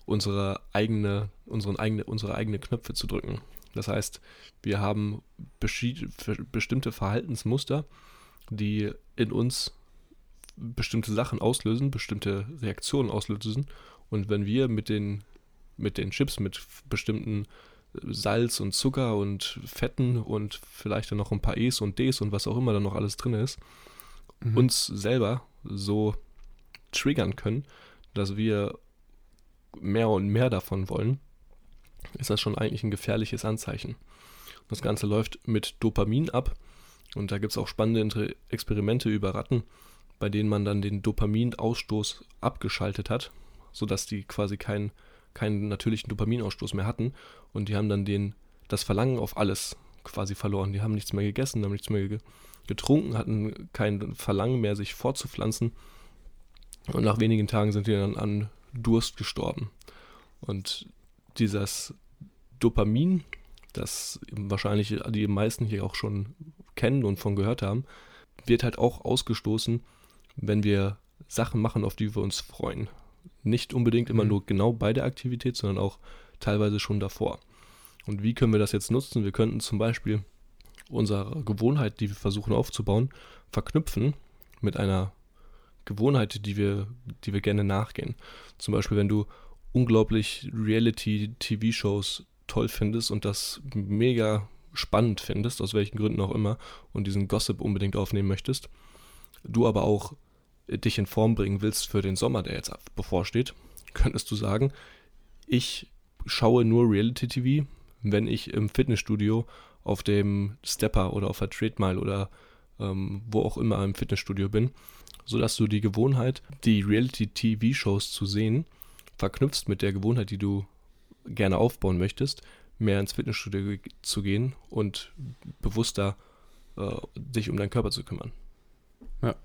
unsere eigene, unseren eigene, unsere eigene Knöpfe zu drücken. Das heißt, wir haben bestimmte Verhaltensmuster, die in uns bestimmte Sachen auslösen, bestimmte Reaktionen auslösen. Und wenn wir mit den, mit den Chips, mit bestimmten Salz und Zucker und Fetten und vielleicht dann noch ein paar E's und D's und was auch immer da noch alles drin ist, mhm. uns selber so triggern können, dass wir mehr und mehr davon wollen, ist das schon eigentlich ein gefährliches Anzeichen. Das Ganze läuft mit Dopamin ab und da gibt es auch spannende Experimente über Ratten, bei denen man dann den Dopaminausstoß abgeschaltet hat, sodass die quasi keinen, keinen natürlichen Dopaminausstoß mehr hatten und die haben dann den, das Verlangen auf alles quasi verloren. Die haben nichts mehr gegessen, haben nichts mehr getrunken, hatten kein Verlangen mehr, sich fortzupflanzen und nach wenigen Tagen sind die dann an Durst gestorben. Und dieses Dopamin, das wahrscheinlich die meisten hier auch schon kennen und von gehört haben, wird halt auch ausgestoßen, wenn wir Sachen machen, auf die wir uns freuen. Nicht unbedingt immer mhm. nur genau bei der Aktivität, sondern auch teilweise schon davor. Und wie können wir das jetzt nutzen? Wir könnten zum Beispiel unsere Gewohnheit, die wir versuchen aufzubauen, verknüpfen mit einer Gewohnheit, die wir, die wir gerne nachgehen. Zum Beispiel, wenn du unglaublich Reality-TV-Shows toll findest und das mega spannend findest, aus welchen Gründen auch immer, und diesen Gossip unbedingt aufnehmen möchtest, du aber auch dich in Form bringen willst für den Sommer, der jetzt bevorsteht, könntest du sagen, ich schaue nur Reality TV, wenn ich im Fitnessstudio auf dem Stepper oder auf der Treadmill oder ähm, wo auch immer im Fitnessstudio bin, sodass du die Gewohnheit, die Reality TV Shows zu sehen, verknüpfst mit der Gewohnheit, die du gerne aufbauen möchtest, mehr ins Fitnessstudio zu gehen und bewusster äh, dich um deinen Körper zu kümmern. Ja,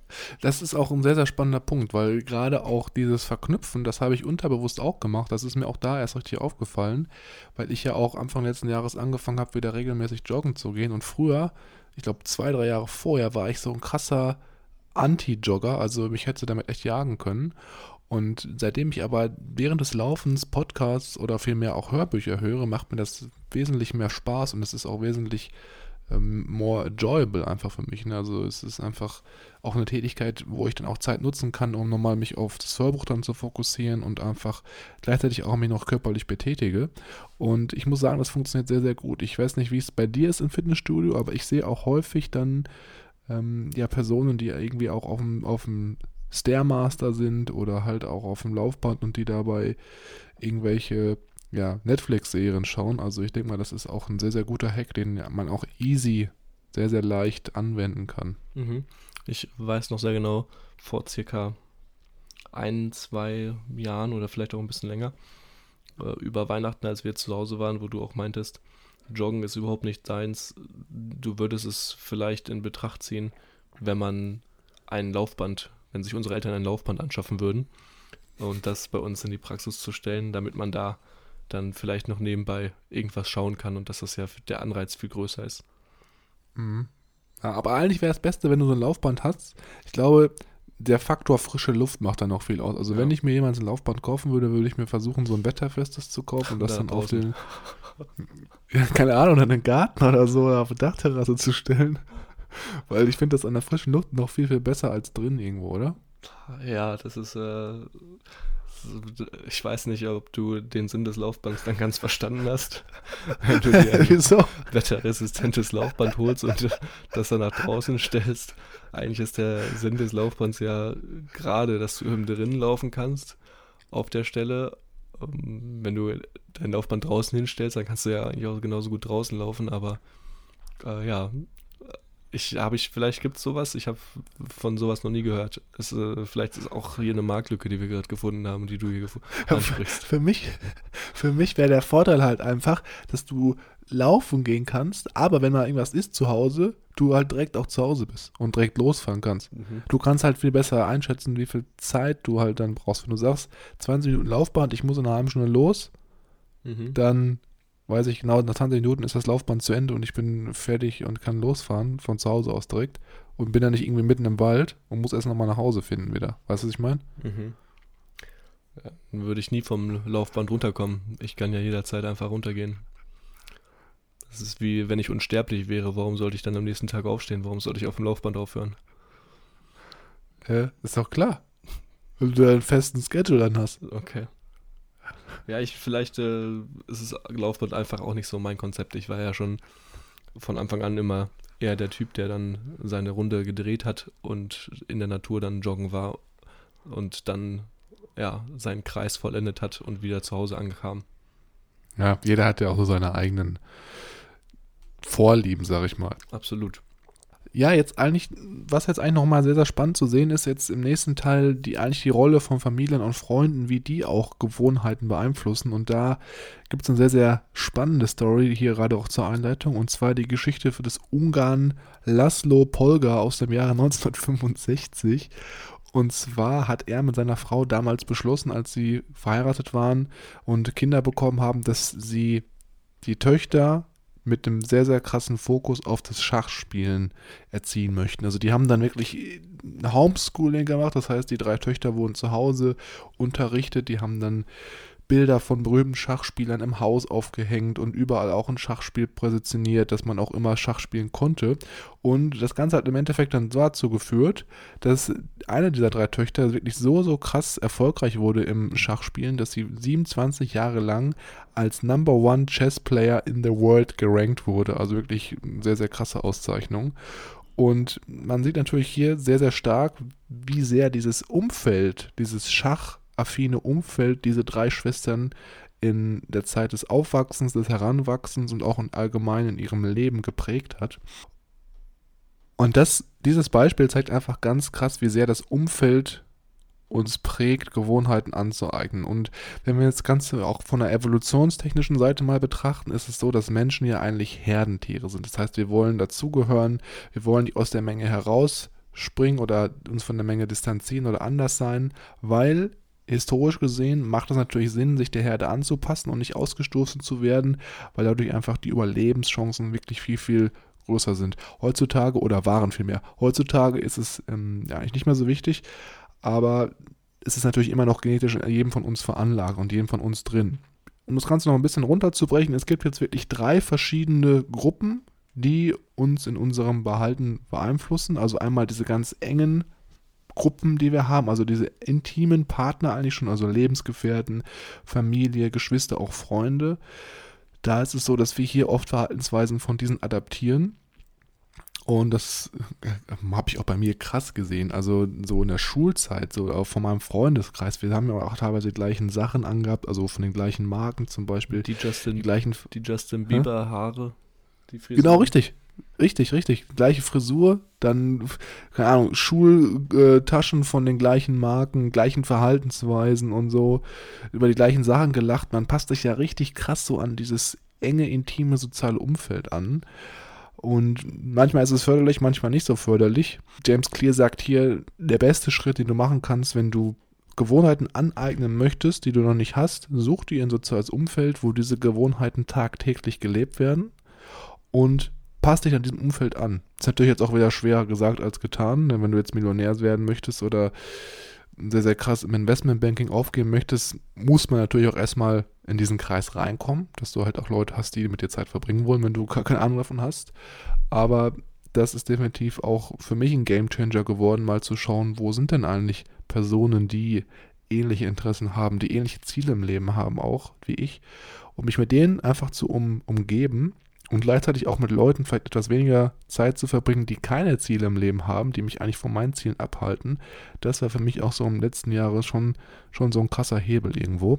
das ist auch ein sehr, sehr spannender Punkt, weil gerade auch dieses Verknüpfen, das habe ich unterbewusst auch gemacht. Das ist mir auch da erst richtig aufgefallen, weil ich ja auch Anfang letzten Jahres angefangen habe, wieder regelmäßig joggen zu gehen. Und früher, ich glaube zwei, drei Jahre vorher, war ich so ein krasser Anti-Jogger, also mich hätte damit echt jagen können. Und seitdem ich aber während des Laufens Podcasts oder vielmehr auch Hörbücher höre, macht mir das wesentlich mehr Spaß und es ist auch wesentlich ähm, more enjoyable einfach für mich. Ne? Also es ist einfach auch eine Tätigkeit, wo ich dann auch Zeit nutzen kann, um nochmal mich auf das Hörbuch dann zu fokussieren und einfach gleichzeitig auch mich noch körperlich betätige. Und ich muss sagen, das funktioniert sehr, sehr gut. Ich weiß nicht, wie es bei dir ist im Fitnessstudio, aber ich sehe auch häufig dann ähm, ja Personen, die irgendwie auch auf dem, auf dem Stairmaster sind oder halt auch auf dem Laufband und die dabei irgendwelche ja, Netflix-Serien schauen. Also ich denke mal, das ist auch ein sehr, sehr guter Hack, den man auch easy, sehr, sehr leicht anwenden kann. Mhm. Ich weiß noch sehr genau, vor circa ein, zwei Jahren oder vielleicht auch ein bisschen länger, äh, über Weihnachten, als wir zu Hause waren, wo du auch meintest, Joggen ist überhaupt nicht deins. Du würdest es vielleicht in Betracht ziehen, wenn man ein Laufband wenn sich unsere Eltern ein Laufband anschaffen würden und das bei uns in die Praxis zu stellen, damit man da dann vielleicht noch nebenbei irgendwas schauen kann und dass das ja der Anreiz viel größer ist. Mhm. Ja, aber eigentlich wäre es Beste, wenn du so ein Laufband hast. Ich glaube, der Faktor frische Luft macht dann auch viel aus. Also ja. wenn ich mir jemals ein Laufband kaufen würde, würde ich mir versuchen, so ein wetterfestes zu kaufen und das da dann draußen. auf den, keine Ahnung, in den Garten oder so oder auf eine Dachterrasse zu stellen. Weil ich finde das an der frischen Luft noch viel, viel besser als drin irgendwo, oder? Ja, das ist, äh, ich weiß nicht, ob du den Sinn des Laufbands dann ganz verstanden hast. Wenn du dir ein Wieso? wetterresistentes Laufband holst und das dann nach draußen stellst. Eigentlich ist der Sinn des Laufbands ja gerade, dass du im drinnen laufen kannst auf der Stelle. Ähm, wenn du dein Laufband draußen hinstellst, dann kannst du ja eigentlich auch genauso gut draußen laufen, aber äh, ja, Ich habe ich, vielleicht gibt es sowas, ich habe von sowas noch nie gehört. Es, äh, vielleicht ist auch hier eine Marktlücke, die wir gerade gefunden haben, die du hier ansprichst. Für mich, für mich wäre der Vorteil halt einfach, dass du laufen gehen kannst, aber wenn mal irgendwas ist zu Hause, du halt direkt auch zu Hause bist und direkt losfahren kannst. Mhm. Du kannst halt viel besser einschätzen, wie viel Zeit du halt dann brauchst. Wenn du sagst, 20 Minuten Laufband, ich muss in einer halben Stunde los, Mhm. dann weiß ich genau, nach 20 Minuten ist das Laufband zu Ende und ich bin fertig und kann losfahren von zu Hause aus direkt und bin dann nicht irgendwie mitten im Wald und muss erst nochmal nach Hause finden wieder. Weißt du, was ich meine? Mhm. Ja, dann würde ich nie vom Laufband runterkommen. Ich kann ja jederzeit einfach runtergehen. Das ist wie wenn ich unsterblich wäre. Warum sollte ich dann am nächsten Tag aufstehen? Warum sollte ich auf dem Laufband aufhören? Ja, ist doch klar. Weil du einen festen Schedule dann hast. Okay. Ja, ich vielleicht äh, ist es Laufband einfach auch nicht so mein Konzept. Ich war ja schon von Anfang an immer eher der Typ, der dann seine Runde gedreht hat und in der Natur dann joggen war und dann ja seinen Kreis vollendet hat und wieder zu Hause ankam. Ja, jeder hat ja auch so seine eigenen Vorlieben, sag ich mal. Absolut. Ja, jetzt eigentlich, was jetzt eigentlich nochmal sehr, sehr spannend zu sehen ist, jetzt im nächsten Teil die eigentlich die Rolle von Familien und Freunden, wie die auch Gewohnheiten beeinflussen. Und da gibt es eine sehr, sehr spannende Story hier gerade auch zur Einleitung. Und zwar die Geschichte für das Ungarn Laszlo Polga aus dem Jahre 1965. Und zwar hat er mit seiner Frau damals beschlossen, als sie verheiratet waren und Kinder bekommen haben, dass sie die Töchter mit einem sehr, sehr krassen Fokus auf das Schachspielen erziehen möchten. Also die haben dann wirklich Homeschooling gemacht, das heißt, die drei Töchter wurden zu Hause unterrichtet, die haben dann Bilder von berühmten Schachspielern im Haus aufgehängt und überall auch ein Schachspiel präsentiert, dass man auch immer Schach spielen konnte. Und das Ganze hat im Endeffekt dann dazu geführt, dass eine dieser drei Töchter wirklich so, so krass erfolgreich wurde im Schachspielen, dass sie 27 Jahre lang als Number One Chess Player in the World gerankt wurde. Also wirklich eine sehr, sehr krasse Auszeichnung. Und man sieht natürlich hier sehr, sehr stark, wie sehr dieses Umfeld, dieses Schach, affine Umfeld diese drei Schwestern in der Zeit des Aufwachsens, des Heranwachsens und auch in allgemein in ihrem Leben geprägt hat. Und das, dieses Beispiel zeigt einfach ganz krass, wie sehr das Umfeld uns prägt, Gewohnheiten anzueignen. Und wenn wir das Ganze auch von der evolutionstechnischen Seite mal betrachten, ist es so, dass Menschen ja eigentlich Herdentiere sind. Das heißt, wir wollen dazugehören, wir wollen aus der Menge herausspringen oder uns von der Menge distanzieren oder anders sein, weil historisch gesehen macht es natürlich Sinn, sich der Herde anzupassen und nicht ausgestoßen zu werden, weil dadurch einfach die Überlebenschancen wirklich viel, viel größer sind. Heutzutage oder waren vielmehr. Heutzutage ist es ähm, ja eigentlich nicht mehr so wichtig, aber es ist natürlich immer noch genetisch in jedem von uns veranlagt und jedem von uns drin. Um das Ganze noch ein bisschen runterzubrechen, es gibt jetzt wirklich drei verschiedene Gruppen, die uns in unserem Behalten beeinflussen. Also einmal diese ganz engen Gruppen, die wir haben, also diese intimen Partner eigentlich schon, also Lebensgefährten, Familie, Geschwister, auch Freunde. Da ist es so, dass wir hier oft Verhaltensweisen von diesen adaptieren. Und das äh, habe ich auch bei mir krass gesehen. Also so in der Schulzeit, so auch von meinem Freundeskreis. Wir haben ja auch teilweise die gleichen Sachen angehabt, also von den gleichen Marken zum Beispiel. Die Justin, Die gleichen. die Justin Bieber Haare. Die. Genau, richtig. Richtig, richtig. Gleiche Frisur, dann, keine Ahnung, Schultaschen von den gleichen Marken, gleichen Verhaltensweisen und so, über die gleichen Sachen gelacht. Man passt sich ja richtig krass so an dieses enge, intime soziale Umfeld an. Und manchmal ist es förderlich, manchmal nicht so förderlich. James Clear sagt hier, der beste Schritt, den du machen kannst, wenn du Gewohnheiten aneignen möchtest, die du noch nicht hast, such dir ein soziales Umfeld, wo diese Gewohnheiten tagtäglich gelebt werden und passt dich an diesem Umfeld an. Ist natürlich jetzt auch wieder schwerer gesagt als getan, denn wenn du jetzt Millionär werden möchtest oder sehr, sehr krass im Investmentbanking aufgeben möchtest, muss man natürlich auch erstmal in diesen Kreis reinkommen, dass du halt auch Leute hast, die mit dir Zeit verbringen wollen, wenn du keine Ahnung davon hast. Aber das ist definitiv auch für mich ein Gamechanger geworden, mal zu schauen, wo sind denn eigentlich Personen, die ähnliche Interessen haben, die ähnliche Ziele im Leben haben, auch wie ich, und mich mit denen einfach zu um, umgeben und gleichzeitig auch mit Leuten vielleicht etwas weniger Zeit zu verbringen, die keine Ziele im Leben haben, die mich eigentlich von meinen Zielen abhalten. Das war für mich auch so im letzten Jahre schon, schon so ein krasser Hebel irgendwo.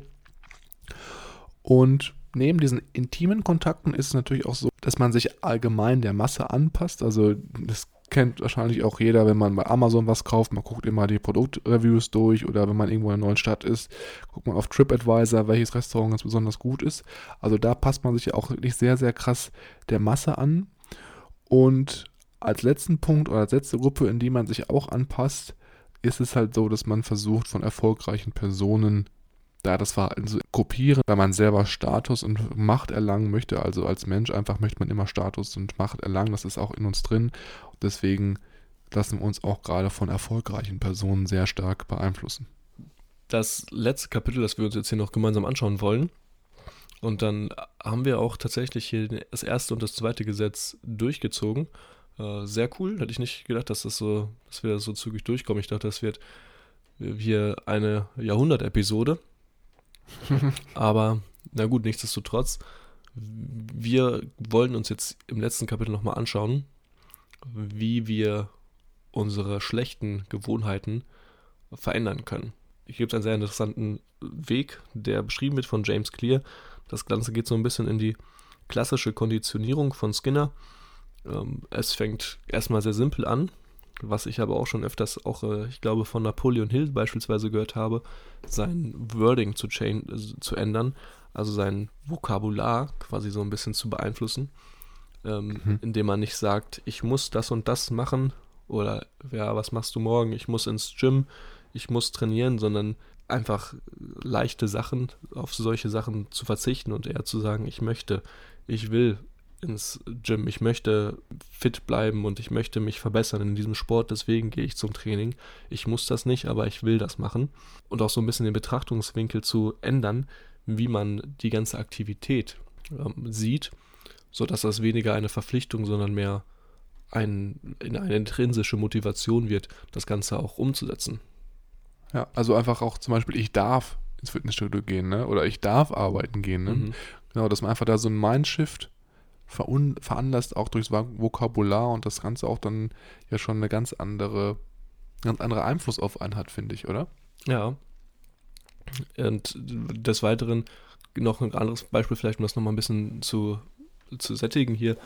Und neben diesen intimen Kontakten ist es natürlich auch so, dass man sich allgemein der Masse anpasst. Also das kennt wahrscheinlich auch jeder, wenn man bei Amazon was kauft. Man guckt immer die Produktreviews durch oder wenn man irgendwo in einer neuen Stadt ist, guckt man auf TripAdvisor, welches Restaurant ganz besonders gut ist. Also da passt man sich ja auch wirklich sehr, sehr krass der Masse an. Und als letzten Punkt oder als letzte Gruppe, in die man sich auch anpasst, ist es halt so, dass man versucht, von erfolgreichen Personen da das Verhalten zu kopieren, weil man selber Status und Macht erlangen möchte. Also als Mensch einfach möchte man immer Status und Macht erlangen. Das ist auch in uns drin. Deswegen lassen wir uns auch gerade von erfolgreichen Personen sehr stark beeinflussen. Das letzte Kapitel, das wir uns jetzt hier noch gemeinsam anschauen wollen, und dann haben wir auch tatsächlich hier das erste und das zweite Gesetz durchgezogen. Äh, sehr cool. Hätte ich nicht gedacht, dass das so, dass wir so zügig durchkommen. Ich dachte, das wird hier eine Jahrhundert-Episode. Aber na gut, nichtsdestotrotz, wir wollen uns jetzt im letzten Kapitel nochmal anschauen, wie wir unsere schlechten Gewohnheiten verändern können. Hier gibt es einen sehr interessanten Weg, der beschrieben wird von James Clear. Das Ganze geht so ein bisschen in die klassische Konditionierung von Skinner. Ähm, es fängt erstmal sehr simpel an, was ich aber auch schon öfters auch, äh, ich glaube, von Napoleon Hill beispielsweise gehört habe, sein Wording zu, change, äh, zu ändern, also sein Vokabular quasi so ein bisschen zu beeinflussen, ähm, mhm. indem man nicht sagt, ich muss das und das machen oder ja, was machst du morgen, ich muss ins Gym, ich muss trainieren, sondern einfach leichte Sachen, auf solche Sachen zu verzichten und eher zu sagen, ich möchte, ich will ins Gym, ich möchte fit bleiben und ich möchte mich verbessern in diesem Sport, deswegen gehe ich zum Training. Ich muss das nicht, aber ich will das machen. Und auch so ein bisschen den Betrachtungswinkel zu ändern, wie man die ganze Aktivität ähm, sieht, sodass das weniger eine Verpflichtung, sondern mehr ein, in eine intrinsische Motivation wird, das Ganze auch umzusetzen. Ja, also einfach auch zum Beispiel, ich darf ins Fitnessstudio gehen, ne? Oder ich darf arbeiten gehen, ne? Mhm. Genau, dass man einfach da so ein Mindshift veranlasst, auch durchs Vokabular und das Ganze auch dann ja schon eine ganz andere, ganz andere Einfluss auf einen hat, finde ich, oder? Ja. Und des Weiteren noch ein anderes Beispiel, vielleicht um das nochmal ein bisschen zu, zu sättigen hier.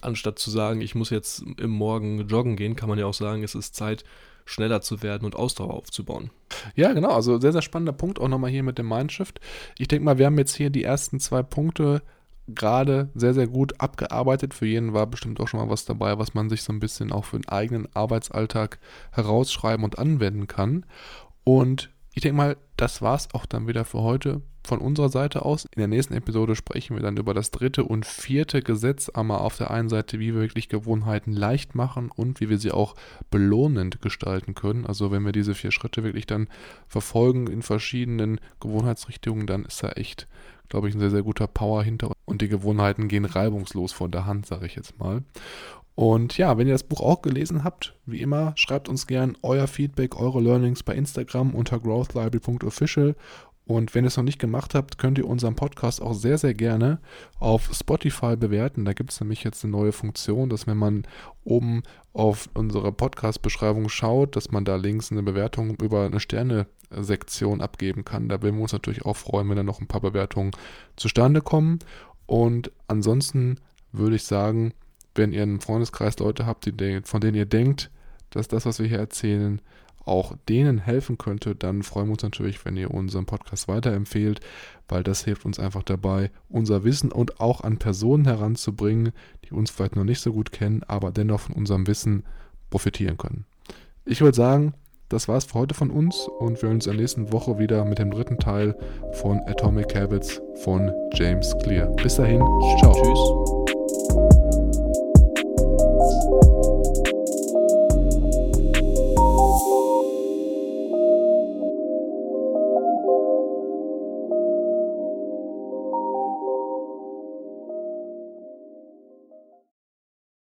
Anstatt zu sagen, ich muss jetzt im Morgen joggen gehen, kann man ja auch sagen, es ist Zeit, schneller zu werden und Ausdauer aufzubauen. Ja, genau. Also sehr, sehr spannender Punkt auch nochmal hier mit dem Mindshift. Ich denke mal, wir haben jetzt hier die ersten zwei Punkte gerade sehr, sehr gut abgearbeitet. Für jeden war bestimmt auch schon mal was dabei, was man sich so ein bisschen auch für den eigenen Arbeitsalltag herausschreiben und anwenden kann. Und ich denke mal, das war es auch dann wieder für heute von unserer Seite aus. In der nächsten Episode sprechen wir dann über das dritte und vierte Gesetz. Einmal auf der einen Seite, wie wir wirklich Gewohnheiten leicht machen und wie wir sie auch belohnend gestalten können. Also wenn wir diese vier Schritte wirklich dann verfolgen in verschiedenen Gewohnheitsrichtungen, dann ist da echt, glaube ich, ein sehr, sehr guter Power hinter. Und die Gewohnheiten gehen reibungslos von der Hand, sage ich jetzt mal. Und ja, wenn ihr das Buch auch gelesen habt, wie immer, schreibt uns gern euer Feedback, eure Learnings bei Instagram unter growthlibrary.official und wenn ihr es noch nicht gemacht habt, könnt ihr unseren Podcast auch sehr, sehr gerne auf Spotify bewerten. Da gibt es nämlich jetzt eine neue Funktion, dass wenn man oben auf unsere Podcast-Beschreibung schaut, dass man da links eine Bewertung über eine Sterne-Sektion abgeben kann. Da würden wir uns natürlich auch freuen, wenn da noch ein paar Bewertungen zustande kommen. Und ansonsten würde ich sagen, wenn ihr einen Freundeskreis Leute habt, die, von denen ihr denkt, dass das, was wir hier erzählen, auch denen helfen könnte, dann freuen wir uns natürlich, wenn ihr unseren Podcast weiterempfehlt, weil das hilft uns einfach dabei, unser Wissen und auch an Personen heranzubringen, die uns vielleicht noch nicht so gut kennen, aber dennoch von unserem Wissen profitieren können. Ich würde sagen, das war es für heute von uns und wir hören uns in der nächsten Woche wieder mit dem dritten Teil von Atomic Habits von James Clear. Bis dahin, ciao. Tschüss.